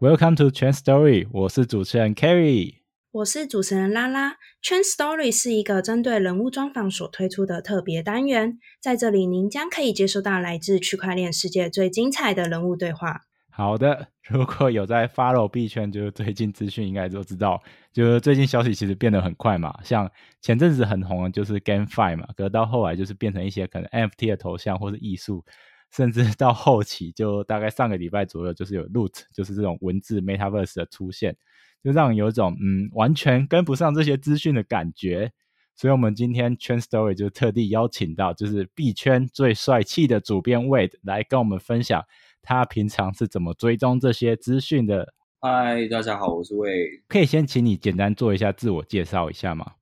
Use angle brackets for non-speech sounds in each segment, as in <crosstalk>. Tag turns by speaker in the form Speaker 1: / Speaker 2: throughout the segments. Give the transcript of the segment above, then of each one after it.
Speaker 1: Welcome to Trend Story，我是主持人 Kerry，
Speaker 2: 我是主持人拉拉。Trend Story 是一个针对人物专访所推出的特别单元，在这里您将可以接收到来自区块链世界最精彩的人物对话。
Speaker 1: 好的，如果有在 follow 币圈，就是最近资讯应该都知道，就是最近消息其实变得很快嘛。像前阵子很红的就是 GameFi 嘛，可到后来就是变成一些可能 NFT 的头像或是艺术。甚至 <laughs> 到后期，就大概上个礼拜左右，就是有 Loot，就是这种文字 Metaverse 的出现，就让人有一种嗯完全跟不上这些资讯的感觉。所以，我们今天圈 Story 就特地邀请到就是币圈最帅气的主编 Wade 来跟我们分享他平常是怎么追踪这些资讯的。
Speaker 3: 嗨，大家好，我是 Wade，
Speaker 1: 可以先请你简单做一下自我介绍一下吗？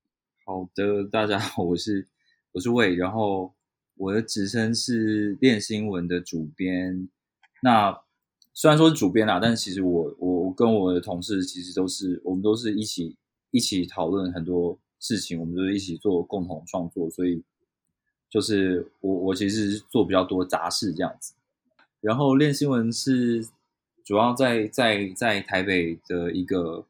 Speaker 3: 好的，大家好，我是我是 Wade，然后。我的职称是练新闻的主编。那虽然说是主编啦，但其实我我我跟我的同事其实都是我们都是一起一起讨论很多事情，我们都是一起做共同创作，所以就是我我其实是做比较多杂事这样子。然后练新闻是主要在在在台北的一个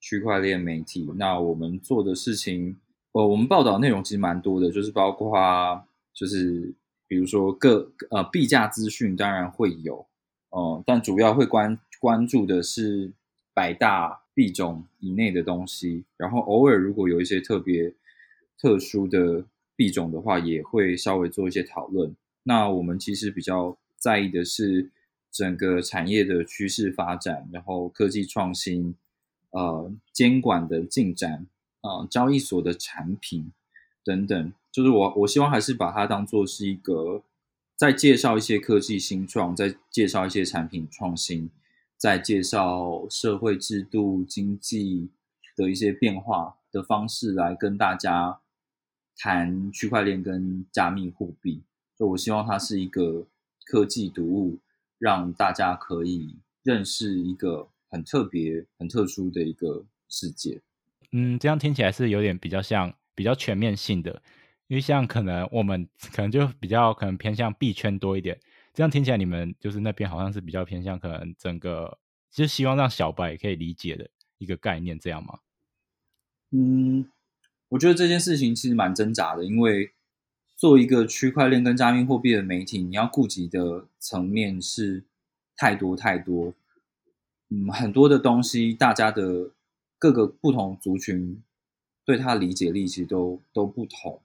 Speaker 3: 区块链媒体。那我们做的事情，呃，我们报道内容其实蛮多的，就是包括。就是比如说各呃币价资讯当然会有，哦，但主要会关关注的是百大币种以内的东西，然后偶尔如果有一些特别特殊的币种的话，也会稍微做一些讨论。那我们其实比较在意的是整个产业的趋势发展，然后科技创新，呃，监管的进展，啊，交易所的产品等等。就是我，我希望还是把它当做是一个，在介绍一些科技新创，在介绍一些产品创新，在介绍社会制度、经济的一些变化的方式来跟大家谈区块链跟加密货币。就我希望它是一个科技读物，让大家可以认识一个很特别、很特殊的一个世界。
Speaker 1: 嗯，这样听起来是有点比较像比较全面性的。因为像可能我们可能就比较可能偏向币圈多一点，这样听起来你们就是那边好像是比较偏向可能整个，就希望让小白也可以理解的一个概念，这样吗？
Speaker 3: 嗯，我觉得这件事情其实蛮挣扎的，因为做一个区块链跟加密货币的媒体，你要顾及的层面是太多太多，嗯，很多的东西，大家的各个不同族群对它理解力其实都都不同。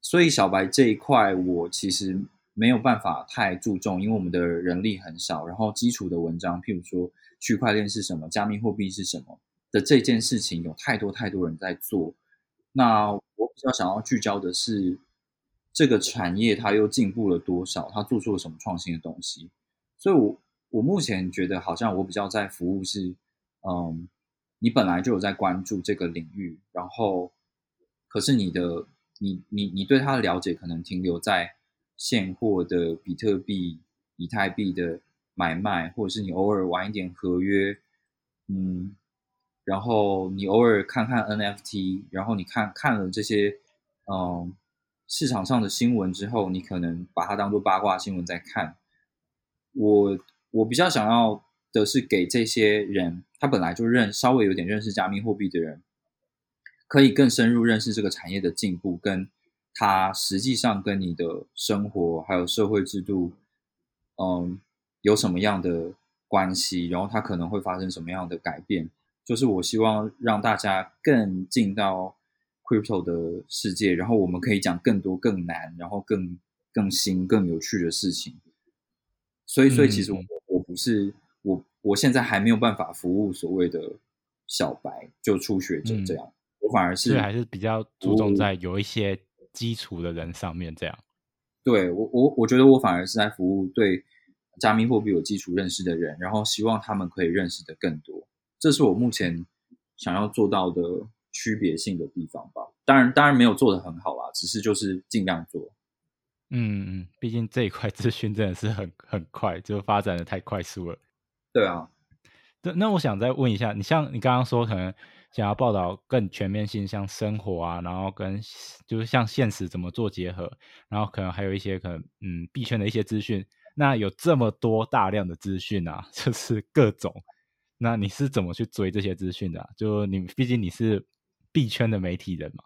Speaker 3: 所以小白这一块，我其实没有办法太注重，因为我们的人力很少。然后基础的文章，譬如说区块链是什么，加密货币是什么的这件事情，有太多太多人在做。那我比较想要聚焦的是，这个产业它又进步了多少，它做出了什么创新的东西。所以，我我目前觉得好像我比较在服务是，嗯，你本来就有在关注这个领域，然后可是你的。你你你对它的了解可能停留在现货的比特币、以太币的买卖，或者是你偶尔玩一点合约，嗯，然后你偶尔看看 NFT，然后你看看了这些嗯市场上的新闻之后，你可能把它当做八卦新闻在看。我我比较想要的是给这些人，他本来就认稍微有点认识加密货币的人。可以更深入认识这个产业的进步，跟它实际上跟你的生活还有社会制度，嗯，有什么样的关系？然后它可能会发生什么样的改变？就是我希望让大家更进到 crypto 的世界，然后我们可以讲更多、更难，然后更更新、更有趣的事情。所以，所以其实我我不是我，我现在还没有办法服务所谓的小白，就初学者这样。我反而是
Speaker 1: 还是比较注重在有一些基础的人上面，这样。
Speaker 3: 对我我我觉得我反而是在服务对加密货币有基础认识的人，然后希望他们可以认识的更多，这是我目前想要做到的区别性的地方吧。当然当然没有做的很好啦，只是就是尽量做。
Speaker 1: 嗯嗯，毕竟这一块资讯真的是很很快，就发展的太快速了。
Speaker 3: 对啊，
Speaker 1: 那那我想再问一下，你像你刚刚说可能。想要报道更全面性，像生活啊，然后跟就是像现实怎么做结合，然后可能还有一些可能嗯币圈的一些资讯。那有这么多大量的资讯啊，<laughs> 就是各种，那你是怎么去追这些资讯的？就你毕竟你是币圈的媒体人嘛。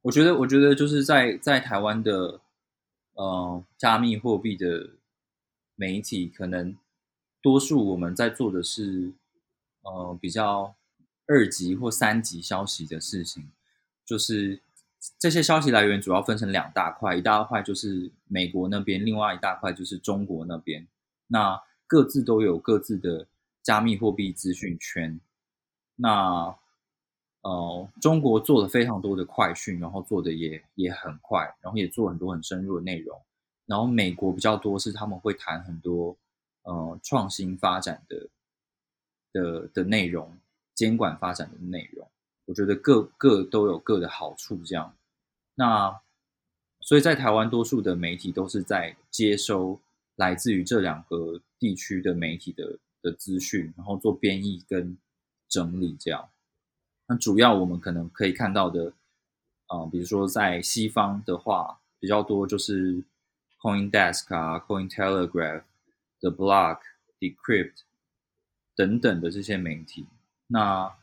Speaker 3: 我觉得，我觉得就是在在台湾的呃加密货币的媒体，可能多数我们在做的是呃比较二级或三级消息的事情，就是这些消息来源主要分成两大块，一大块就是美国那边，另外一大块就是中国那边。那各自都有各自的加密货币资讯圈。那呃，中国做了非常多的快讯，然后做的也也很快，然后也做很多很深入的内容。然后美国比较多是他们会谈很多呃创新发展的的的内容，监管发展的内容。我觉得各各都有各的好处，这样。那所以在台湾，多数的媒体都是在接收来自于这两个地区的媒体的的资讯，然后做编译跟整理，这样。那主要我们可能可以看到的，啊，比如说在西方的话，比较多就是 CoinDesk 啊、CoinTelegraph、The Block、Decrypt 等等的这些媒体。那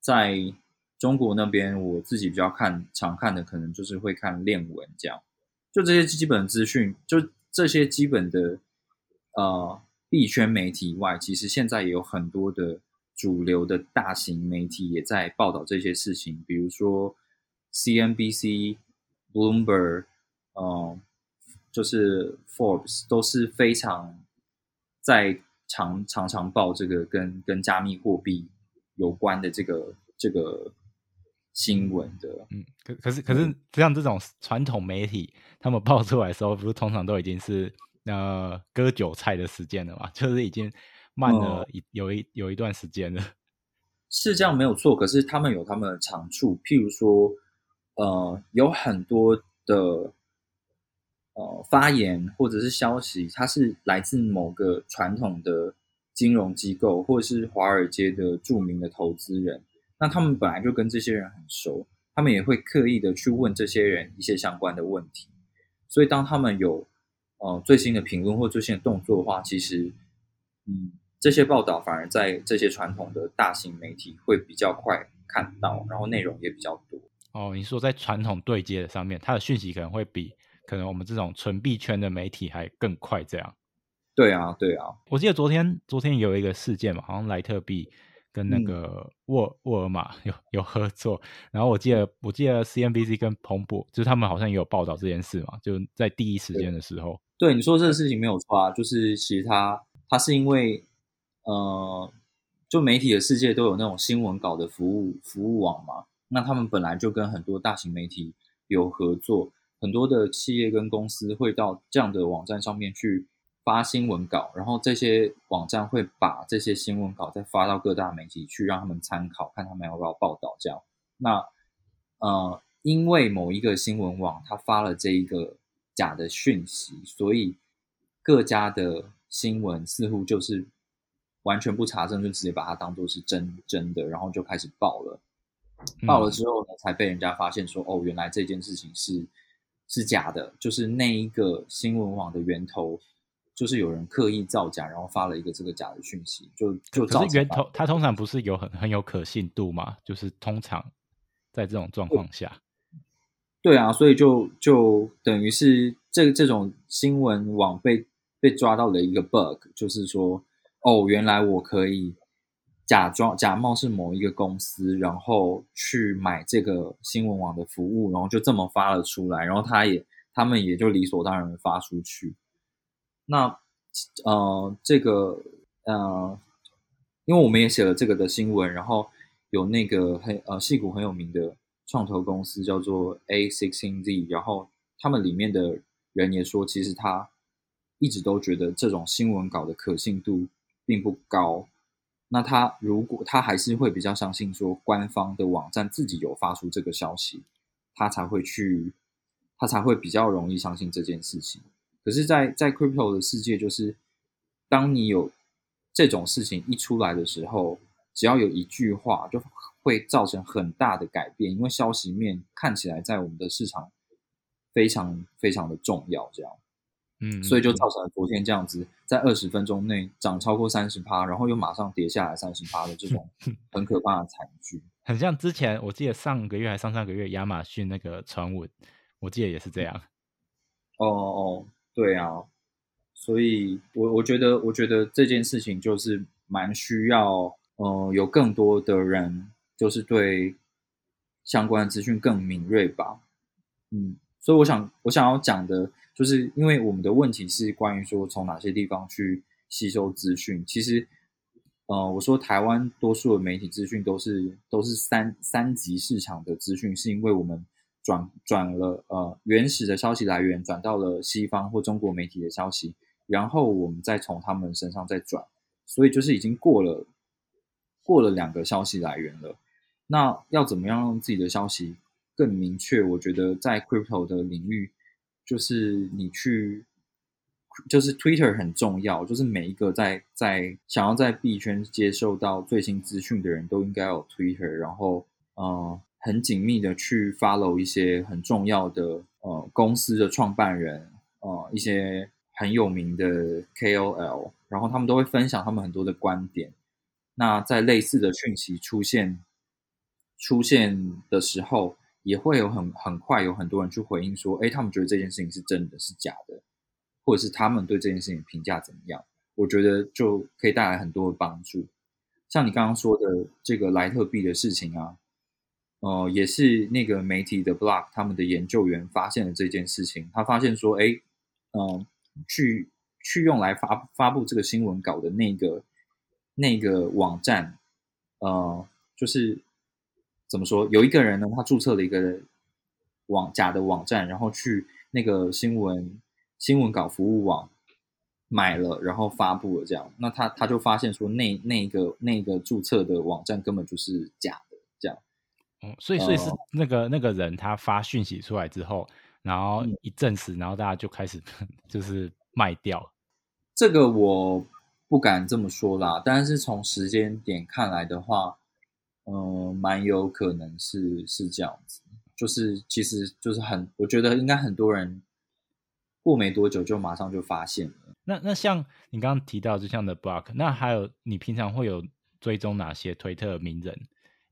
Speaker 3: 在中国那边，我自己比较看常看的，可能就是会看链文这样。就这些基本资讯，就这些基本的呃币圈媒体以外，其实现在也有很多的。主流的大型媒体也在报道这些事情，比如说 CNBC、Bloomberg，呃，就是 Forbes 都是非常在常常常报这个跟跟加密货币有关的这个这个新闻的。
Speaker 1: 嗯，可可是可是像这种传统媒体，他们爆出来的时候，不是通常都已经是呃割韭菜的时间了嘛？<laughs> 就是已经。慢了一有一有一段时间了，
Speaker 3: 是这样没有错。可是他们有他们的长处，譬如说，呃，有很多的呃发言或者是消息，它是来自某个传统的金融机构，或者是华尔街的著名的投资人。那他们本来就跟这些人很熟，他们也会刻意的去问这些人一些相关的问题。所以当他们有呃最新的评论或最新的动作的话，其实嗯。这些报道反而在这些传统的大型媒体会比较快看到，然后内容也比较多。
Speaker 1: 哦，你说在传统对接的上面，它的讯息可能会比可能我们这种纯币圈的媒体还更快。这样？
Speaker 3: 对啊，对啊。
Speaker 1: 我记得昨天昨天有一个事件嘛，好像莱特币跟那个沃沃尔玛 <laughs> 有有合作，然后我记得我记得 CNBC 跟彭博就是他们好像也有报道这件事嘛，就在第一时间的时候。
Speaker 3: 对，你说这个事情没有错啊，就是其实他他是因为。呃，就媒体的世界都有那种新闻稿的服务服务网嘛，那他们本来就跟很多大型媒体有合作，很多的企业跟公司会到这样的网站上面去发新闻稿，然后这些网站会把这些新闻稿再发到各大媒体去，让他们参考，看他们要不要报道这样。那呃，因为某一个新闻网他发了这一个假的讯息，所以各家的新闻似乎就是。完全不查证就直接把它当做是真真的，然后就开始报了。报了之后呢，才被人家发现说，哦，原来这件事情是是假的，就是那一个新闻网的源头，就是有人刻意造假，然后发了一个这个假的讯息，就就
Speaker 1: 可是源头，它通常不是有很很有可信度嘛？就是通常在这种状况下，
Speaker 3: 对啊，所以就就等于是这这种新闻网被被抓到了一个 bug，就是说。哦，原来我可以假装假冒是某一个公司，然后去买这个新闻网的服务，然后就这么发了出来，然后他也他们也就理所当然的发出去。那呃，这个呃，因为我们也写了这个的新闻，然后有那个很呃戏骨很有名的创投公司叫做 A Sixteen Z，然后他们里面的人也说，其实他一直都觉得这种新闻稿的可信度。并不高，那他如果他还是会比较相信说官方的网站自己有发出这个消息，他才会去，他才会比较容易相信这件事情。可是，在在 crypto 的世界，就是当你有这种事情一出来的时候，只要有一句话，就会造成很大的改变，因为消息面看起来在我们的市场非常非常的重要，这样。
Speaker 1: 嗯，
Speaker 3: 所以就
Speaker 1: 嗯
Speaker 3: 造成了昨天这样子，在二十分钟内涨超过三十趴，然后又马上跌下来三十趴的这种 <laughs> 很可怕的惨剧。
Speaker 1: 很像之前我记得上个月还上上个月亚马逊那个传闻，我记得也是这样。
Speaker 3: 哦哦，对啊，所以我我觉得，我觉得这件事情就是蛮需要，呃，有更多的人就是对相关的资讯更敏锐吧。嗯，所以我想我想要讲的，就是因为我们的问题是关于说从哪些地方去吸收资讯，其实。呃，我说台湾多数的媒体资讯都是都是三三级市场的资讯，是因为我们转转了呃原始的消息来源转到了西方或中国媒体的消息，然后我们再从他们身上再转，所以就是已经过了过了两个消息来源了。那要怎么样让自己的消息更明确？我觉得在 crypto 的领域，就是你去。就是 Twitter 很重要，就是每一个在在想要在币圈接受到最新资讯的人都应该有 Twitter，然后嗯很紧密的去 follow 一些很重要的呃公司的创办人，呃一些很有名的 KOL，然后他们都会分享他们很多的观点。那在类似的讯息出现出现的时候，也会有很很快有很多人去回应说，哎，他们觉得这件事情是真的是假的。或者是他们对这件事情评价怎么样？我觉得就可以带来很多的帮助。像你刚刚说的这个莱特币的事情啊，呃，也是那个媒体的 blog 他们的研究员发现了这件事情。他发现说，哎，嗯，去去用来发发布这个新闻稿的那个那个网站，呃，就是怎么说？有一个人呢，他注册了一个网假的网站，然后去那个新闻。新闻稿服务网买了，然后发布了这样，那他他就发现说，那那个那个注册的网站根本就是假，
Speaker 1: 哦，所以所以是那个那个人他发讯息出来之后，然后一证实，然后大家就开始 <laughs> 就是卖掉。
Speaker 3: 这个我不敢这么说啦，但是从时间点看来的话，嗯，蛮有可能是是这样子，就是其实就是很，我觉得应该很多人。过没多久就马上就发现了。
Speaker 1: 那那像你刚刚提到，就像 The Block，那还有你平常会有追踪哪些推特名人？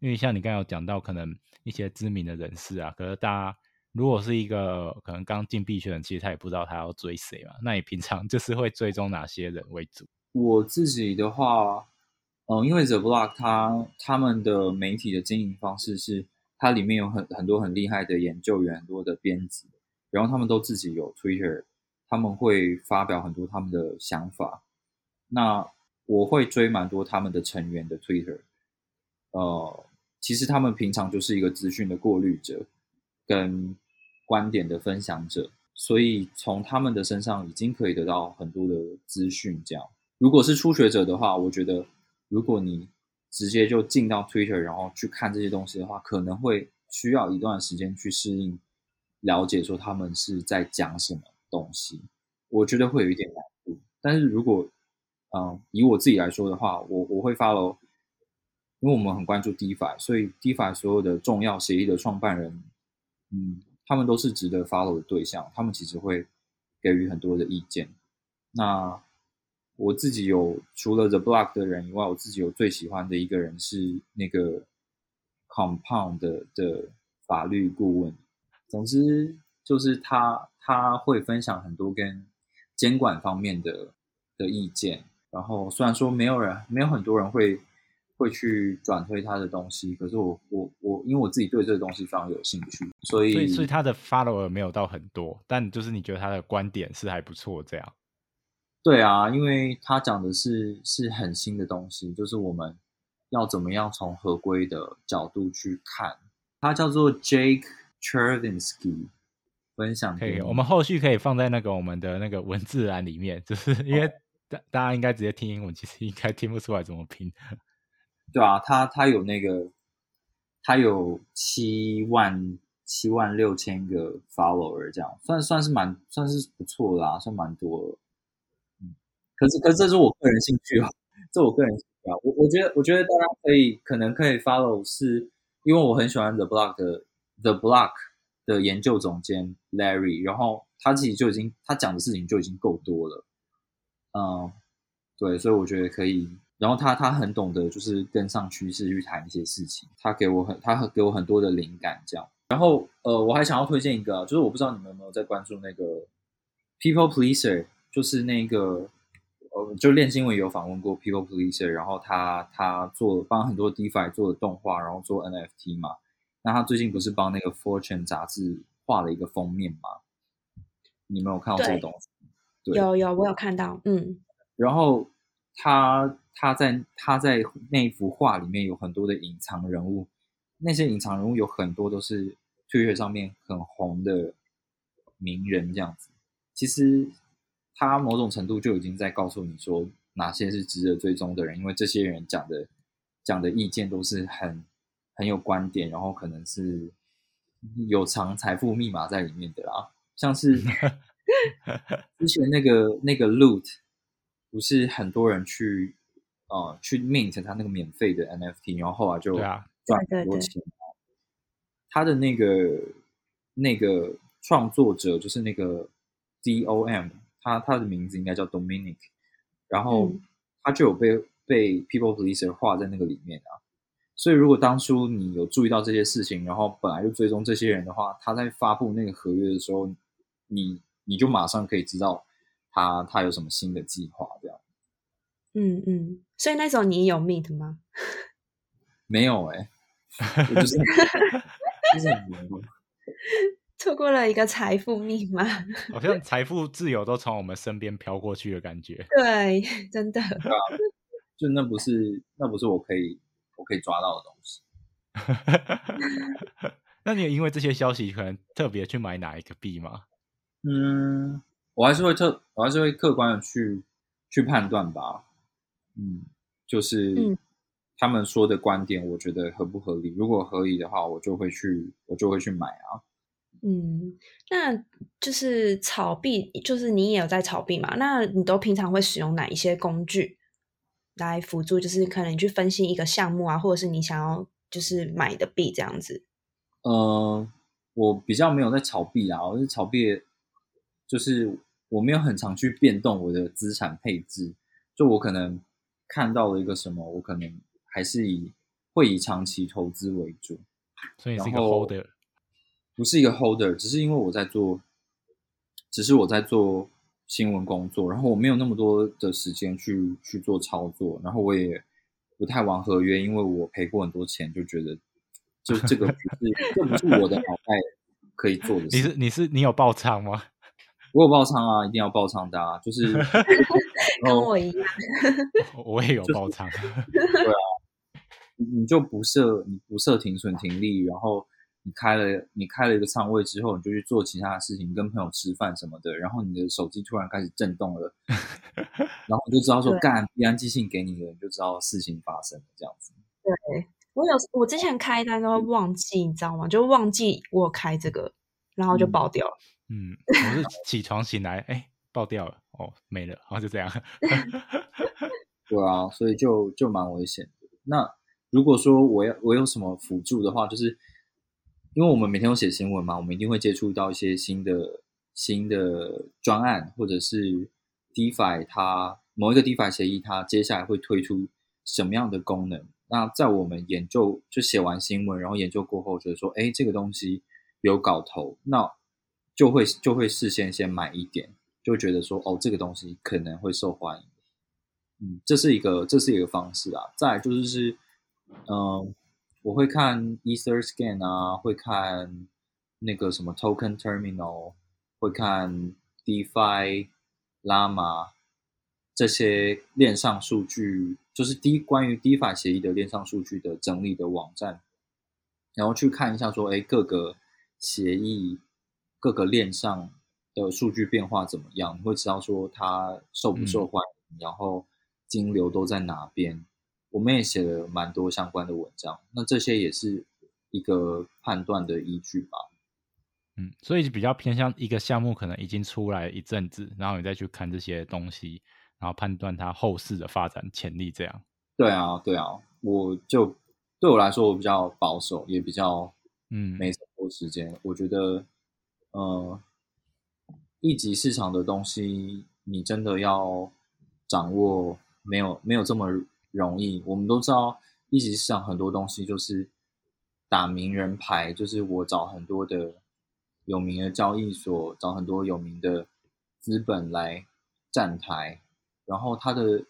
Speaker 1: 因为像你刚刚有讲到，可能一些知名的人士啊，可是大家如果是一个可能刚进币圈的，其实他也不知道他要追谁嘛。那你平常 <laughs> 就是会追踪哪些人为主？
Speaker 3: 我自己的话，嗯，因为 The Block 它他们的媒体的经营方式是，它里面有很很多很厉害的研究员，很多的编辑。然后他们都自己有 Twitter，他们会发表很多他们的想法。那我会追蛮多他们的成员的 Twitter。呃，其实他们平常就是一个资讯的过滤者，跟观点的分享者，所以从他们的身上已经可以得到很多的资讯。这样，如果是初学者的话，我觉得如果你直接就进到 Twitter，然后去看这些东西的话，可能会需要一段时间去适应。了解说他们是在讲什么东西，我觉得会有一点难度。但是如果，嗯，以我自己来说的话，我我会发喽因为我们很关注 DeFi，所以 DeFi 所有的重要协议的创办人，嗯，他们都是值得 follow 的对象。他们其实会给予很多的意见。那我自己有除了 The Block 的人以外，我自己有最喜欢的一个人是那个 Compound 的法律顾问。总之就是他他会分享很多跟监管方面的的意见，然后虽然说没有人没有很多人会会去转推他的东西，可是我我我因为我自己对这个东西非常有兴趣，所以
Speaker 1: 所以所以他的 follower 没有到很多，但就是你觉得他的观点是还不错，这样。
Speaker 3: 对啊，因为他讲的是是很新的东西，就是我们要怎么样从合规的角度去看，他叫做 Jake。Chervinsky 分享
Speaker 1: 可以，我们后续可以放在那个我们的那个文字栏里面，就是因为大大家应该直接听英文，其实应该听不出来怎么拼。
Speaker 3: 对啊，他他有那个，他有七万七万六千个 follower，这样算算是蛮算是不错啦，算蛮多。嗯，可是可是这是我个人兴趣啊，<laughs> 这我个人兴趣啊，我我觉得我觉得大家可以可能可以 follow，是因为我很喜欢 The Block 的。The Block 的研究总监 Larry，然后他自己就已经他讲的事情就已经够多了，嗯，对，所以我觉得可以。然后他他很懂得就是跟上趋势去谈一些事情，他给我很他给我很多的灵感这样。然后呃，我还想要推荐一个，就是我不知道你们有没有在关注那个 People Pleaser，就是那个呃，就练新闻有访问过 People Pleaser，然后他他做帮很多 DeFi 做的动画，然后做 NFT 嘛。那他最近不是帮那个 Fortune 杂志画了一个封面吗？你没有看到这个东西？
Speaker 2: 有有，我有看到，嗯。
Speaker 3: 然后他。他在他在那幅画里面有很多的隐藏人物，那些隐藏人物有很多都是 Twitter 上面很红的名人，这样子。其实他某种程度就已经在告诉你说哪些是值得追踪的人，因为这些人讲的讲的意见都是很很有观点，然后可能是有藏财富密码在里面的啦，像是 <laughs> 之前那个那个 Loot，不是很多人去。呃，去 mint 他那个免费的 NFT，然后后来就赚很多钱。他的那个那个创作者就是那个 DOM，他他的名字应该叫 Dominic，然后他就有被被 People Pleaser 画在那个里面啊。所以如果当初你有注意到这些事情，然后本来就追踪这些人的话，他在发布那个合约的时候，你你就马上可以知道他他有什么新的计划这样。
Speaker 2: 嗯嗯，所以那时候你有 meet 吗？
Speaker 3: 没有哎，就是就是 <laughs>
Speaker 2: 错过了一个财富密码，
Speaker 1: 好像财富自由都从我们身边飘过去的感觉。
Speaker 2: 对，真的。
Speaker 3: 对啊，就那不是那不是我可以我可以抓到的东西。<laughs>
Speaker 1: 那你有因为这些消息可能特别去买哪一个币吗？
Speaker 3: 嗯，我还是会特我还是会客观的去去判断吧。嗯，就是他们说的观点，我觉得合不合理？如果合理的话，我就会去，我就会去买啊。
Speaker 2: 嗯，那就是炒币，就是你也有在炒币嘛？那你都平常会使用哪一些工具来辅助？就是可能你去分析一个项目啊，或者是你想要就是买的币这样子。
Speaker 3: 呃，我比较没有在炒币啊，我是炒币，就是我没有很常去变动我的资产配置，就我可能。看到了一个什么，我可能还是以会以长期投资为主，
Speaker 1: 所以是一个 holder，
Speaker 3: 不是一个 holder，只是因为我在做，只是我在做新闻工作，然后我没有那么多的时间去去做操作，然后我也不太玩合约，因为我赔过很多钱，就觉得就这个不是 <laughs> 这不是我的脑袋可以做的。
Speaker 1: 你是你是你有爆仓吗？
Speaker 3: 我有爆仓啊，一定要爆仓的啊，就是 <laughs>
Speaker 2: 跟我一样，<laughs>
Speaker 1: 我也有爆仓。
Speaker 3: 对啊，你就不设你不设停损停利，然后你开了你开了一个仓位之后，你就去做其他的事情，跟朋友吃饭什么的，然后你的手机突然开始震动了，<laughs> 然后你就知道说干，必然寄信给你了，你就知道事情发生了这样子。
Speaker 2: 对我有我之前开单都会忘记，你知道吗？就忘记我开这个，然后就爆掉了。
Speaker 1: 嗯，嗯我是起床醒来，哎，爆掉了，哦，没了，然后就这样。<laughs>
Speaker 3: 对啊，所以就就蛮危险的。那如果说我要我有什么辅助的话，就是因为我们每天都写新闻嘛，我们一定会接触到一些新的新的专案，或者是 DeFi 它某一个 DeFi 协议它接下来会推出什么样的功能？那在我们研究就写完新闻，然后研究过后，觉得说，哎，这个东西有搞头，那。就会就会事先先买一点，就觉得说哦，这个东西可能会受欢迎，嗯，这是一个这是一个方式啊。再就是是，嗯，我会看 EtherScan 啊，会看那个什么 Token Terminal，会看 DeFi、Llama 这些链上数据，就是低关于 DeFi 协议的链上数据的整理的网站，然后去看一下说，哎，各个协议。各个链上的数据变化怎么样？你会知道说它受不受欢迎，然后金流都在哪边。我们也写了蛮多相关的文章，那这些也是一个判断的依据吧。
Speaker 1: 嗯，所以比较偏向一个项目可能已经出来一阵子，然后你再去看这些东西，然后判断它后市的发展潜力。这样。
Speaker 3: 对啊，对啊，我就对我来说，我比较保守，也比较
Speaker 1: 嗯，
Speaker 3: 没什么多时间。我觉得，呃，一级市场的东西，你真的要掌握，没有没有这么容易。我们都知道，一级市场很多东西就是打名人牌，就是我找很多的有名的交易所，找很多有名的资本来站台，然后它的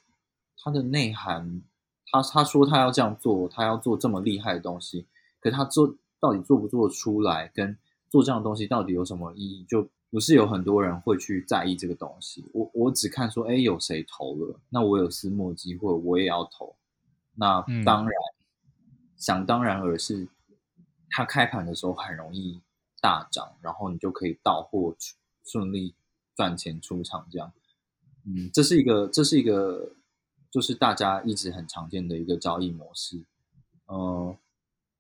Speaker 3: 它的内涵。他他说他要这样做，他要做这么厉害的东西，可他做到底做不做出来，跟做这样的东西到底有什么意义，就不是有很多人会去在意这个东西。我我只看说，哎，有谁投了，那我有私募机会，我也要投。那当然，想当然而是，他开盘的时候很容易大涨，然后你就可以到货顺利赚钱出场，这样。嗯，这是一个，这是一个。就是大家一直很常见的一个交易模式，嗯，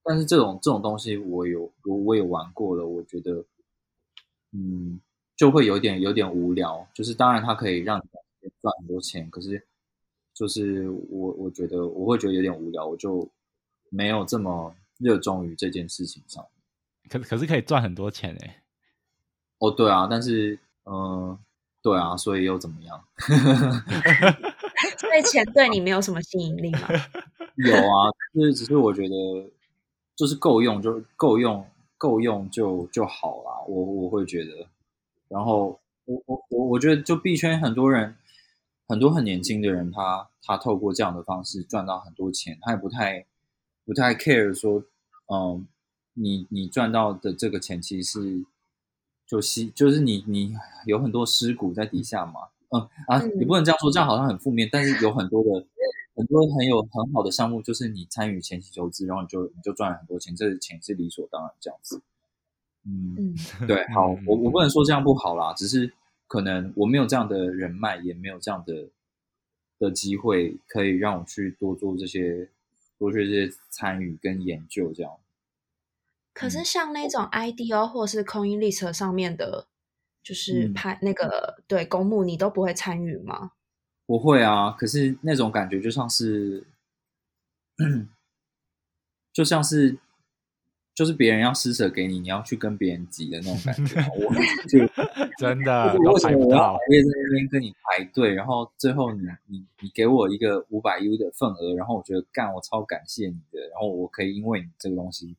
Speaker 3: 但是这种这种东西我有我我也玩过了，我觉得，嗯，就会有点有点无聊。就是当然它可以让你赚很多钱，可是就是我我觉得我会觉得有点无聊，我就没有这么热衷于这件事情上。
Speaker 1: 可可是可以赚很多钱哎。
Speaker 3: 哦，对啊，但是嗯，对啊，所以又怎么样？<laughs>
Speaker 2: 所以钱对你没有什么吸引力吗？
Speaker 3: 有啊，就是只是我觉得就是够用就够用，够用就就好啦。我我会觉得，然后我我我我觉得就币圈很多人，很多很年轻的人，他他透过这样的方式赚到很多钱，他也不太不太 care 说，嗯，你你赚到的这个钱其实是就吸就是你你有很多尸骨在底下嘛。嗯啊，你不能这样说，这样好像很负面。但是有很多的很多很有很好的项目，就是你参与前期投资，然后你就你就赚了很多钱，这钱是理所当然这样子。嗯，对，好，我我不能说这样不好啦，只是可能我没有这样的人脉，也没有这样的的机会，可以让我去多做这些多做这些参与跟研究这样。
Speaker 2: 可是像那种 IDO 或是 CoinList 上面的。就是拍那个对公募，你都不会参与吗？
Speaker 3: 不会啊，可是那种感觉就像是，就像是，就是别人要施舍给你，你要去跟别人挤的那种感觉。我就 <laughs>
Speaker 1: 真的，
Speaker 3: 为什么我要排在那边跟你排队？然后最后你你你给我一个五百 U 的份额，然后我觉得干，我超感谢你的，然后我可以因为你这个东西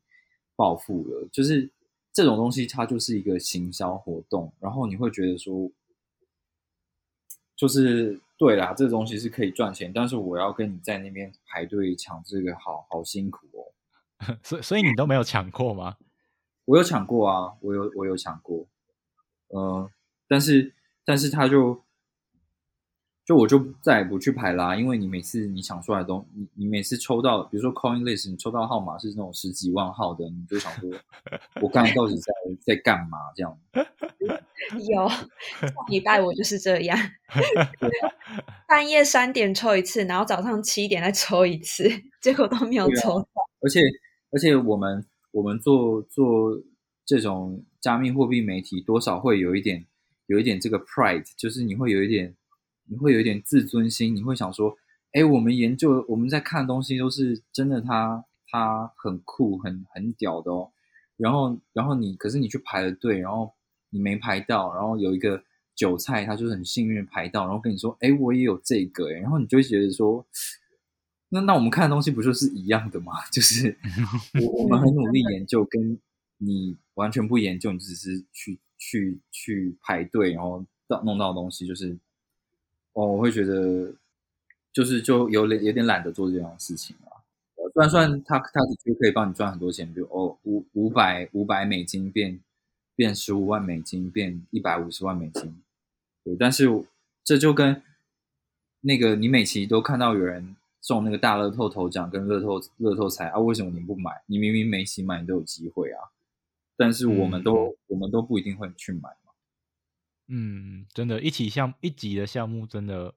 Speaker 3: 暴富了，就是。这种东西它就是一个行销活动，然后你会觉得说，就是对啦，这东西是可以赚钱，但是我要跟你在那边排队抢这个，好好辛苦哦。<laughs>
Speaker 1: 所所以你都没有抢过吗？<laughs>
Speaker 3: 我有抢过啊，我有我有抢过，嗯，但是但是他就。就我就再也不去排啦，因为你每次你想出来的东，你你每次抽到，比如说 coin list，你抽到号码是那种十几万号的，你就想说，我刚刚到底在在干嘛？这样。<laughs>
Speaker 2: 有，礼拜我就是这样，<laughs> 半夜三点抽一次，然后早上七点再抽一次，结果都没有抽到。
Speaker 3: 而且而且我们我们做做这种加密货币媒体，多少会有一点有一点这个 pride，就是你会有一点。你会有一点自尊心，你会想说：“哎，我们研究我们在看的东西都是真的，他他很酷，很很屌的哦。”然后，然后你可是你去排了队，然后你没排到，然后有一个韭菜，他就是很幸运排到，然后跟你说：“哎，我也有这个。”哎，然后你就会觉得说：“那那我们看的东西不就是一样的吗？<laughs> 就是我我们很努力研究，跟你完全不研究，你只是去去去排队，然后到弄到东西就是。”哦，我会觉得就是就有点有点懒得做这样的事情啊。虽然算他他的确可以帮你赚很多钱，比如哦五五百五百美金变变十五万美金，变一百五十万美金，对。但是这就跟那个你每期都看到有人中那个大乐透头奖跟乐透乐透彩啊，为什么你不买？你明明每期买，你都有机会啊。但是我们都我们都不一定会去买。
Speaker 1: 嗯，真的，一起项一级的项目，真的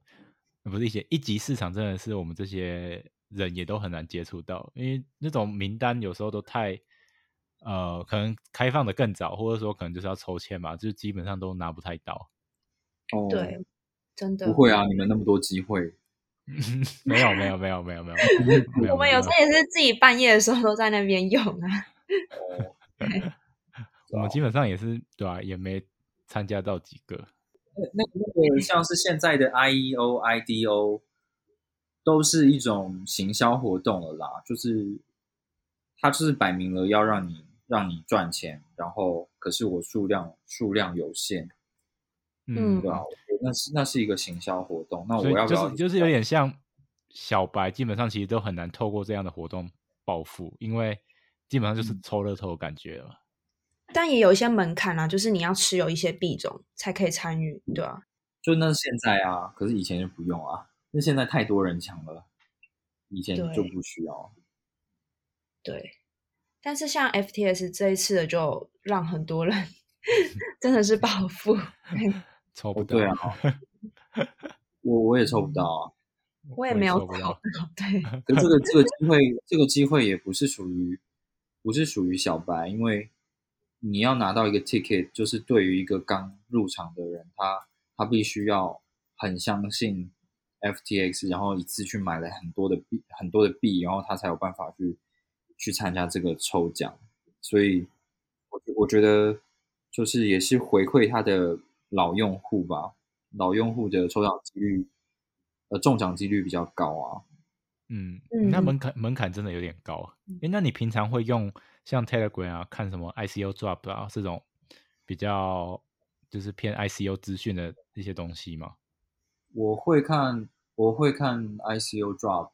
Speaker 1: 不是一些一级市场，真的是我们这些人也都很难接触到，因为那种名单有时候都太呃，可能开放的更早，或者说可能就是要抽签嘛，就基本上都拿不太到。
Speaker 3: 哦，
Speaker 2: 对，真的。
Speaker 3: 不会啊，你们那么多机会，<laughs>
Speaker 1: 没有没有没有没有没有，
Speaker 2: 我们有时候也是自己半夜的时候都在那边用啊。<laughs> <laughs>
Speaker 1: 我们基本上也是对啊、也没参加到几个。
Speaker 3: 那那那个像是现在的 IEO、IDO，都是一种行销活动了啦，就是它就是摆明了要让你让你赚钱，然后可是我数量数量有限，
Speaker 2: 嗯
Speaker 3: 对那是那是一个行销活动，那我要不要
Speaker 1: 就是就是有点像小白，基本上其实都很难透过这样的活动暴富，因为基本上就是
Speaker 3: 嗯
Speaker 1: 抽乐透的感觉了。
Speaker 2: 但也有一些门槛啊，就是你要持有一些币种才可以参与，对啊，
Speaker 3: 就那是现在啊，可是以前就不用啊，那现在太多人抢了，以前就不需要。
Speaker 2: 对。但是像 FTS 这一次的，就让很多人 <laughs> 真的是暴富。<laughs>
Speaker 1: 抽不到，
Speaker 3: 哦对啊，<laughs> 我我也抽不到啊。
Speaker 2: 我也没有
Speaker 1: 抽不到。
Speaker 2: 对，
Speaker 3: 可这个这个机会，这个机会也不是属于不是属于小白，因为你要拿到一个 ticket，就是对于一个刚入场的人，他他必须要很相信 FTX，然后一次去买了很多的币，很多的币，然后他才有办法去去参加这个抽奖。所以，我我觉得就是也是回馈他的老用户吧，老用户的抽奖几率，呃，中奖几率比较高啊。
Speaker 1: 嗯，
Speaker 2: 嗯
Speaker 1: 那门槛门槛真的有点高啊。诶，那你平常会用像 Telegram 啊，看什么 ICO Drop 啊这种比较就是偏 ICO 资讯的一些东西吗？
Speaker 3: 我会看，我会看 ICO drop，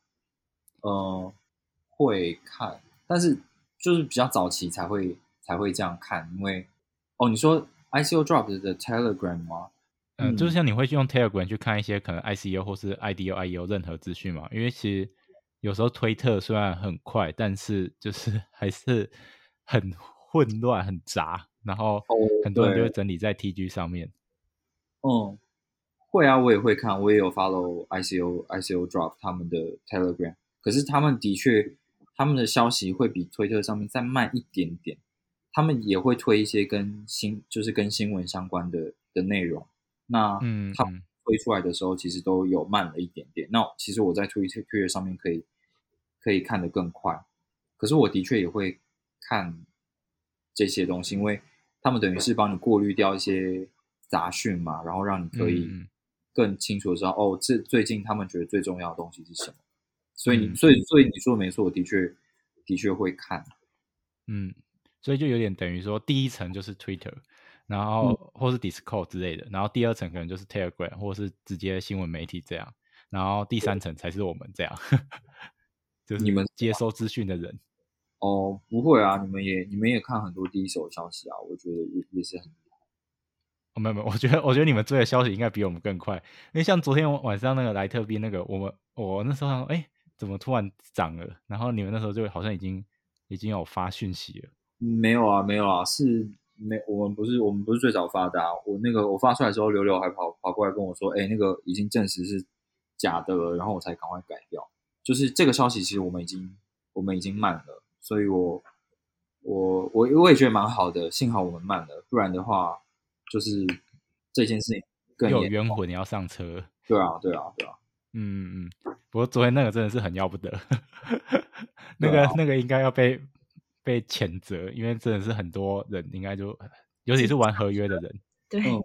Speaker 3: 呃，会看，但是就是比较早期才会才会这样看，因为哦，你说 ICO drop 的 Telegram 吗？
Speaker 1: 嗯，就是
Speaker 3: 嗯
Speaker 1: 像你会用 Telegram 去看一些可能 ICO 或是 IDO、IEO 任何资讯嘛？因为其实有时候推特虽然很快，但是就是还是很混乱、很杂，然后
Speaker 3: 哦
Speaker 1: 很多人就会整理在 TG 上面。
Speaker 3: 嗯，会啊，我也会看，我也有 follow ICO ICO drop 他们的 Telegram，可是他们的确他们的消息会比推特上面再慢一点点，他们也会推一些跟新就是跟新闻相关的的内容，那他
Speaker 1: 嗯嗯
Speaker 3: 推出来的时候其实都有慢了一点点。那其实我在推特推特上面可以可以看得更快，可是我的确也会看这些东西，因为他们等于是帮你过滤掉一些杂讯嘛，然后让你可以更清楚的知道、哦，这最近他们觉得最重要的东西是什么。所以你，
Speaker 1: 嗯
Speaker 3: 所以，所以你说的没错，我的确的确会看。
Speaker 1: 嗯，所以就有点等于说，第一层就是 Twitter，然后或是 Discord 之类的，然后第二层可能就是 Telegram 或是直接新闻媒体这样，然后第三层才是我们这样，<laughs> 就是
Speaker 3: 你们
Speaker 1: 接收资讯的人。
Speaker 3: 哦，不会啊，你们也你们也看很多第一手消息啊，我觉得也也是很厉害。
Speaker 1: 哦，没有没有，我觉得我觉得你们追的消息应该比我们更快，因为像昨天晚上那个莱特币那个，我们我那时候想说，哎，怎么突然涨了？然后你们那时候就好像已经已经有发讯息了。
Speaker 3: 没有啊，没有啊，是没我们不是我们不是最早发的啊。我那个我发出来的时候，柳柳还跑跑过来跟我说，哎，那个已经证实是假的了，然后我才赶快改掉。就是这个消息，其实我们已经我们已经慢了，所以我我我我也觉得蛮好的，幸好我们慢了，不然的话，就是这件事情更
Speaker 1: 有冤魂，你要上车。
Speaker 3: 对啊，对啊，对啊。
Speaker 1: 嗯嗯嗯，不过昨天那个真的是很要不得，<laughs> 那个、
Speaker 3: 啊
Speaker 1: 那个应该要被被谴责，因为真的是很多人应该就，尤其是玩合约的人，
Speaker 2: 对，
Speaker 3: 嗯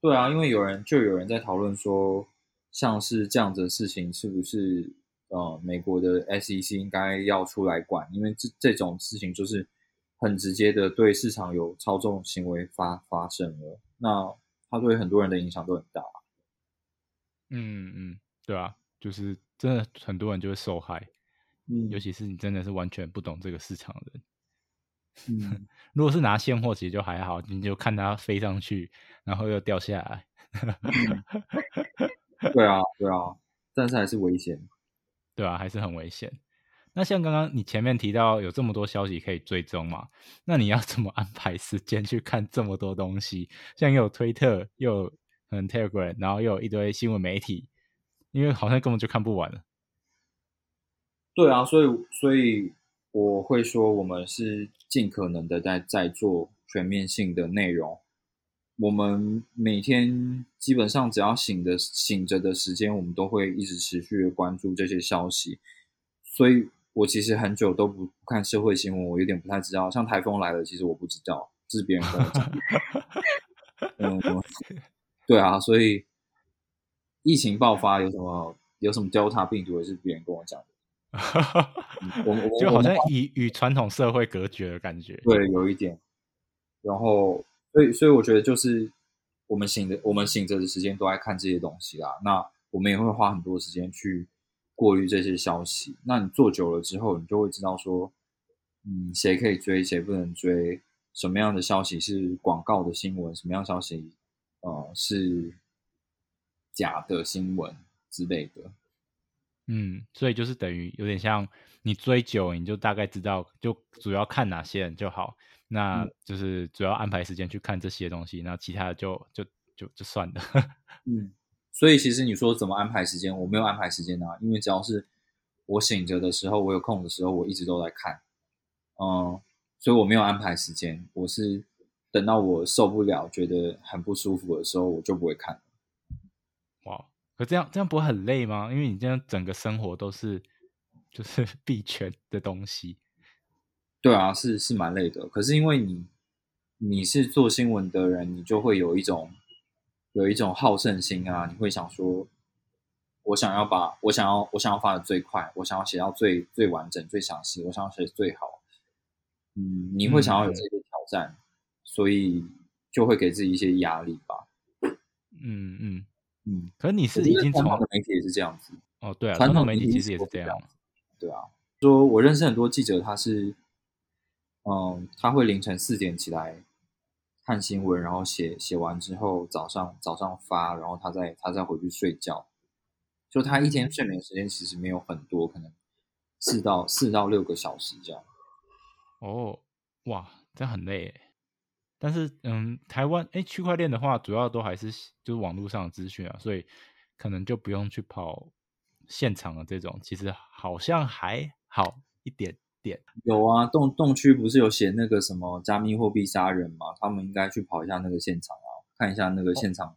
Speaker 3: 对啊，因为有人就有人在讨论说，像是这样子的事情，是不是呃美国的 SEC 应该要出来管？因为这这种事情就是很直接的对市场有操纵行为发发生了，那它对很多人的影响都很大。
Speaker 1: 嗯嗯，对啊，就是真的很多人就会受害，
Speaker 3: 嗯
Speaker 1: 尤其是你真的是完全不懂这个市场的人。
Speaker 3: 嗯，
Speaker 1: 如果是拿现货，其实就还好，你就看它飞上去，然后又掉下来。<laughs>
Speaker 3: 对啊，对啊，但是还是危险。
Speaker 1: 对啊，还是很危险。那像刚刚你前面提到有这么多消息可以追踪嘛？那你要怎么安排时间去看这么多东西？像又有推特，又有 Telegram，然后又有一堆新闻媒体，因为好像根本就看不完了。
Speaker 3: 对啊，所以所以我会说，我们是尽可能的在在做全面性的内容。我们每天基本上只要醒的醒着的时间，我们都会一直持续的关注这些消息。所以我其实很久都不看社会新闻，我有点不太知道。像台风来了，其实我不知道，这是别人跟我讲。嗯，<laughs> 对啊，所以疫情爆发有什么有什么 Delta 病毒也是别人跟我讲的。<laughs> 我我
Speaker 1: 就好像与与传统社会隔绝的感觉。
Speaker 3: 对，有一点。然后，所以所以我觉得就是我们醒着我们醒着的时间都在看这些东西啦。那我们也会花很多时间去过滤这些消息。那你做久了之后，你就会知道说，嗯，谁可以追，谁不能追。什么样的消息是广告的新闻？什么样消息，呃，是假的新闻之类的？
Speaker 1: 嗯，所以就是等于有点像你追久，你就大概知道，就主要看哪些人就好。那就是主要安排时间去看这些东西，那其他的就就就就算了。<laughs>
Speaker 3: 嗯，所以其实你说怎么安排时间，我没有安排时间啊，因为只要是我醒着的时候，我有空的时候，我一直都在看。嗯。所以我没有安排时间，我是等到我受不了、觉得很不舒服的时候，我就不会看。
Speaker 1: 哇，可这样这样不会很累吗？因为你这样整个生活都是就是 <laughs> 币圈的东西。
Speaker 3: 对啊，是是蛮累的。可是因为你你是做新闻的人，你就会有一种有一种好胜心啊，你会想说，我想要把我想要我想要发的最快，我想要写到最最完整、最详细，我想要写最好。嗯，你会想要有这些挑战，所以就会给自己一些压力吧。
Speaker 1: 嗯嗯嗯。可是你是已经
Speaker 3: 传统的媒体也是这样子
Speaker 1: 哦，对啊，传统媒体其实也是这样。
Speaker 3: 对啊，说我认识很多记者，他是，嗯，他会凌晨四点起来看新闻，然后写写完之后早上早上发，然后他再他再回去睡觉。就他一天睡眠时间其实没有很多，可能四到四到六个小时这样。
Speaker 1: 哦，哇，这样很累诶。但是，嗯，台湾哎，区块链的话，主要都还是就是网络上的资讯啊，所以可能就不用去跑现场的这种，其实好像还好一点点。
Speaker 3: 有啊，洞洞区不是有写那个什么加密货币杀人嘛？他们应该去跑一下那个现场啊，看一下那个现场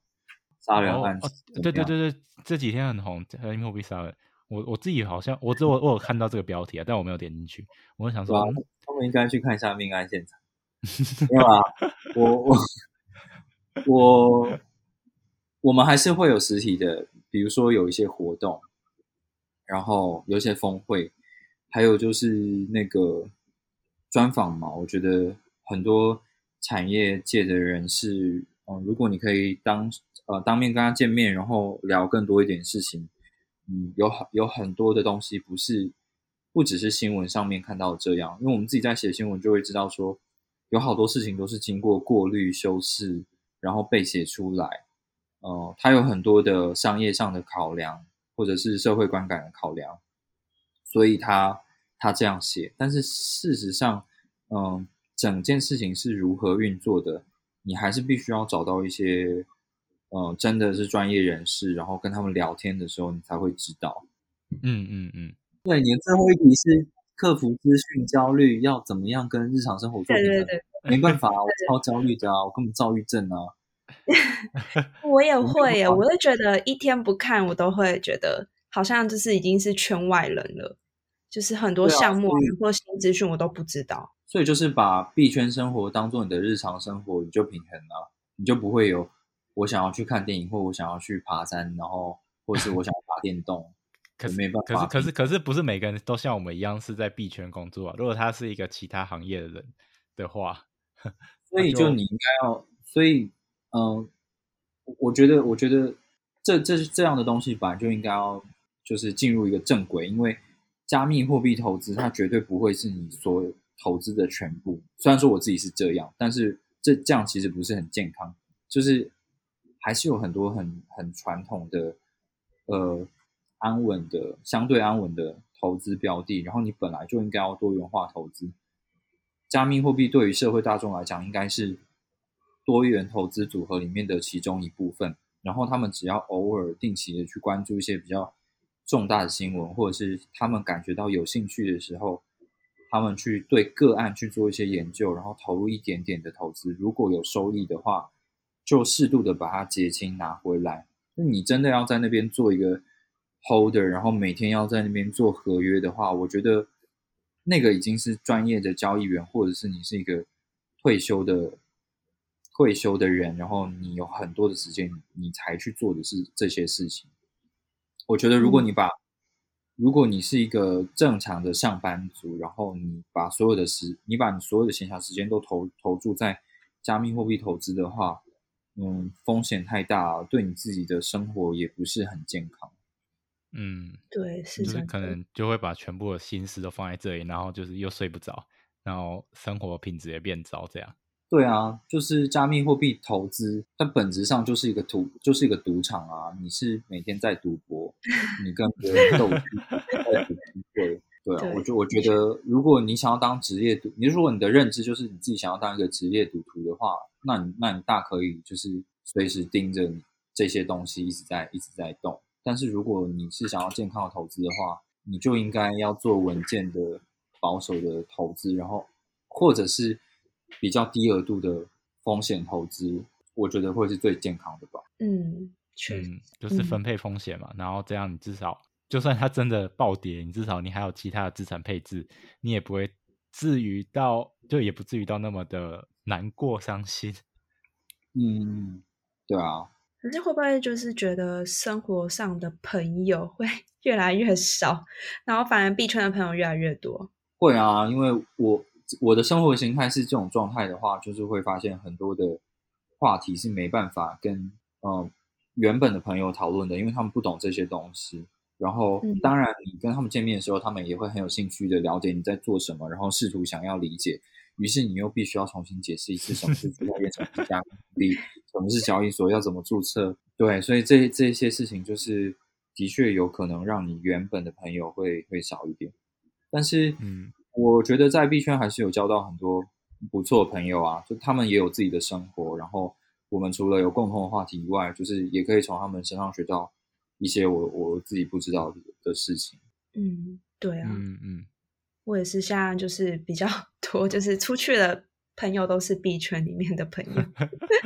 Speaker 3: 杀人案。
Speaker 1: 对对对对，这几天很红，加密货币杀人。我我自己好像我只我我有看到这个标题啊，但我没有点进去。我想说，
Speaker 3: 他们应该去看一下命案现场，<laughs> 没有啊？我我我我们还是会有实体的，比如说有一些活动，然后有一些峰会，还有就是那个专访嘛。我觉得很多产业界的人士，嗯，如果你可以当呃当面跟他见面，然后聊更多一点事情。嗯，有很有很多的东西不是不只是新闻上面看到这样，因为我们自己在写新闻就会知道说，有好多事情都是经过过滤修饰，然后被写出来。呃，它有很多的商业上的考量，或者是社会观感的考量，所以他他这样写。但是事实上，嗯，整件事情是如何运作的，你还是必须要找到一些。呃，真的是专业人士，然后跟他们聊天的时候，你才会知道。
Speaker 1: 嗯嗯嗯，
Speaker 3: 对，你的最后一题是克服资讯焦虑，要怎么样跟日常生活做平衡？没办法，<laughs> 我超焦虑的啊，我根本躁郁症啊。
Speaker 2: 我也 <laughs> 会耶，我会觉得一天不看，我都会觉得好像就是已经是圈外人了，就是很多项目或新资讯我都不知道。
Speaker 3: 所以就是把币圈生活当做你的日常生活，你就平衡了，你就不会有。我想要去看电影，或我想要去爬山，然后或是我想要打电动，
Speaker 1: 可
Speaker 3: 是没办
Speaker 1: 法。可是可是可是不是每个人都像我们一样是在币圈工作啊。如果他是一个其他行业的人的话，
Speaker 3: 所以就你应该要，所以嗯，我觉得我觉得这这是这样的东西本来就应该要就是进入一个正轨，因为加密货币投资它绝对不会是你所有投资的全部。虽然说我自己是这样，但是这这样其实不是很健康，就是。还是有很多很很传统的，呃，安稳的相对安稳的投资标的，然后你本来就应该要多元化投资。加密货币对于社会大众来讲，应该是多元投资组合里面的其中一部分。然后他们只要偶尔定期的去关注一些比较重大的新闻，或者是他们感觉到有兴趣的时候，他们去对个案去做一些研究，然后投入一点点的投资，如果有收益的话。就适度的把它结清拿回来。那你真的要在那边做一个 holder，然后每天要在那边做合约的话，我觉得那个已经是专业的交易员，或者是你是一个退休的退休的人，然后你有很多的时间，你才去做的是这些事情。我觉得，如果你把如果你是一个正常的上班族，然后你把所有的时，你把你所有的闲暇时间都投投注在加密货币投资的话，嗯，风险太大，对你自己的生活也不是很健康。
Speaker 1: 嗯，
Speaker 2: 对，是
Speaker 1: 就是
Speaker 2: 真的
Speaker 1: 可能就会把全部的心思都放在这里，然后就是又睡不着，然后生活品质也变糟，这样。
Speaker 3: 对啊，就是加密货币投资，它本质上就是一个赌，就是一个赌场啊！你是每天在赌博，你跟别人斗智，在赌机会。对啊，我就我觉得，如果你想要当职业赌，你如果你的认知就是你自己想要当一个职业赌徒的话，那你那你大可以就是随时盯着你这些东西一直在一直在动。但是如果你是想要健康的投资的话，你就应该要做稳健的、保守的投资，然后或者是比较低额度的风险投资，我觉得会是最健康的吧。
Speaker 2: 嗯，确实，
Speaker 1: 嗯，就是分配风险嘛，然后这样你至少就算它真的暴跌，你至少你还有其他的资产配置，你也不会至于到就也不至于到那么的难过伤心。
Speaker 3: 嗯，对啊，
Speaker 2: 可是会不会就是觉得生活上的朋友会 <laughs> 越来越少，然后反而币圈的朋友越来越多？
Speaker 3: 会啊，因为我我的生活形态是这种状态的话，就是会发现很多的话题是没办法跟嗯、呃原本的朋友讨论的，因为他们不懂这些东西。然后
Speaker 2: 嗯，
Speaker 3: 当然你跟他们见面的时候，他们也会很有兴趣的了解你在做什么，然后试图想要理解。于是你又必须要重新解释一次什么是区块链，什么是加密货币，什么是交易所，要怎么注册。对，所以这这些事情就是的确有可能让你原本的朋友会会少一点。但是，
Speaker 1: 嗯，
Speaker 3: 我觉得在币圈还是有交到很多不错的朋友啊，就他们也有自己的生活，然后我们除了有共同的话题以外，就是也可以从他们身上学到一些我我自己不知道的的事情。
Speaker 2: 嗯，对啊，
Speaker 1: 嗯嗯，
Speaker 2: 我也是现在就是比较 <laughs> 多，就是出去的朋友都是币圈里面的朋友，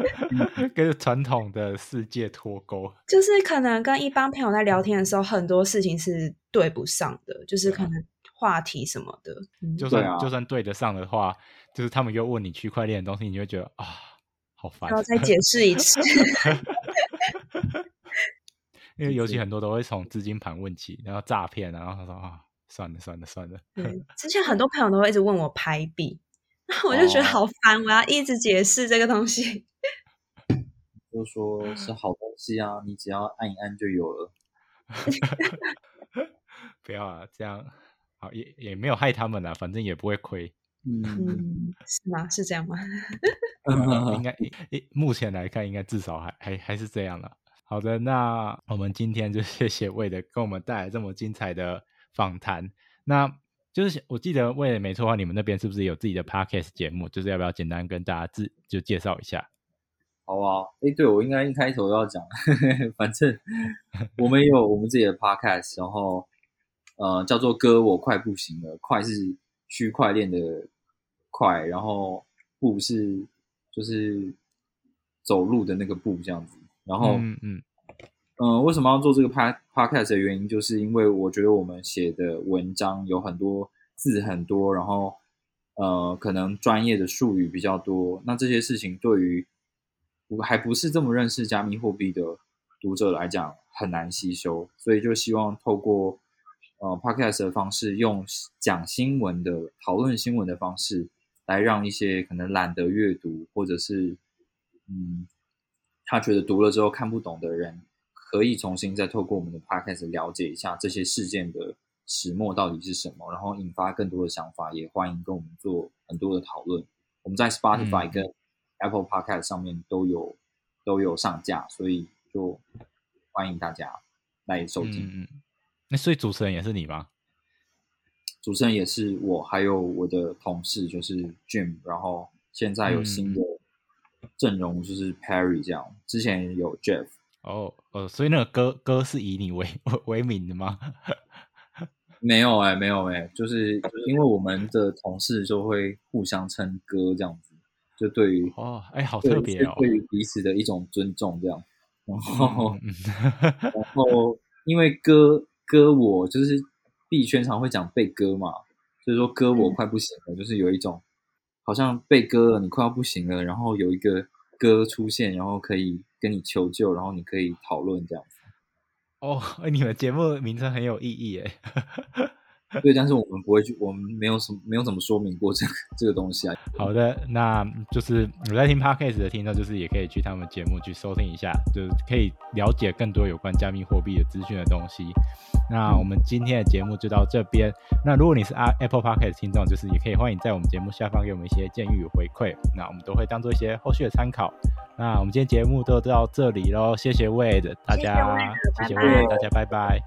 Speaker 2: <laughs>
Speaker 1: 跟传统的世界脱钩。
Speaker 2: 就是可能跟一般朋友在聊天的时候，很多事情是对不上的，就是可能话题什么的，嗯，
Speaker 1: 就算、
Speaker 3: 啊
Speaker 1: 就算对得上的话，就是他们又问你区块链的东西，你就会觉得啊，好烦
Speaker 2: 然。后再解释一次。<laughs> <laughs>
Speaker 1: 因为尤其很多都会从资金盘问起，然后诈骗，然后他说啊，算了算了算了，
Speaker 2: 对，之前很多朋友都会一直问我拍币，我就觉得
Speaker 3: 哦
Speaker 2: 好烦，我要一直解释这个东西。<laughs>
Speaker 3: 就说是好东西啊，你只要按一按就有了。<laughs> <laughs>
Speaker 1: 不要啊，这样好也也没有害他们啊，反正也不会亏。
Speaker 3: 嗯，
Speaker 2: 嗯，是吗？是这样吗？
Speaker 1: 呃应该目前来看，应该至少还还还是这样了。好的，那我们今天就谢谢魏的跟我们带来这么精彩的访谈。那就是我记得魏的没错的话，你们那边是不是有自己的 podcast 节目？就是要不要简单跟大家自就介绍一下？
Speaker 3: 好啊，哎，对我应该一开头要讲，<laughs> 反正 <laughs> 我们也有我们自己的 podcast，然后呃叫做“哥我快不行了”，快是区块链的快，然后步是就是走路的那个步这样子。然后
Speaker 1: 嗯嗯
Speaker 3: 嗯、为什么要做这个 pod podcast 的原因，就是因为我觉得我们写的文章有很多字很多，然后呃，可能专业的术语比较多。那这些事情对于我还不是这么认识加密货币的读者来讲很难吸收，所以就希望透过呃 podcast 的方式，用讲新闻的讨论新闻的方式，来让一些可能懒得阅读或者是嗯他觉得读了之后看不懂的人，可以重新再透过我们的 podcast 了解一下这些事件的始末到底是什么，然后引发更多的想法，也欢迎跟我们做很多的讨论。我们在 Spotify
Speaker 1: 嗯
Speaker 3: 跟 Apple Podcast 上面都有都有上架，所以就欢迎大家来收听。
Speaker 1: 那所以主持人也是你吗？
Speaker 3: 主持人也是我，还有我的同事就是 Jim，然后现在有新的阵容就是 Perry 这样，之前有 Jeff。
Speaker 1: 哦呃，所以那个歌歌是以你为 <laughs> 为名的吗？<laughs>
Speaker 3: 没有哎、没有哎、就是因为我们的同事就会互相称哥这样子，就对于
Speaker 1: 哦，哎，好特别哦。
Speaker 3: 对于彼此的一种尊重这样。然后，然后因为哥哥我就是币圈常会讲被割嘛，所以说割我快不行了，就是有一种好像被割了，你快要不行了，然后有一个哥出现，然后可以跟你求救，然后你可以讨论这样子。
Speaker 1: 哦，<laughs> 你们节目名称很有意义诶。<laughs>
Speaker 3: 对，但是我们不会去，我们没有什么，没有怎么说明过这个这个东西啊。
Speaker 1: 好的，那就是有在听 podcast 的听众，就是也可以去他们节目去收听一下，就是可以了解更多有关加密货币的资讯的东西。那我们今天的节目就到这边。那如果你是 Apple podcast 听众，就是也可以欢迎在我们节目下方给我们一些建议与回馈，那我们都会当做一些后续的参考。那我们今天节目就到这里喽，谢谢 Wade，大家，谢谢 Wade，大家拜拜。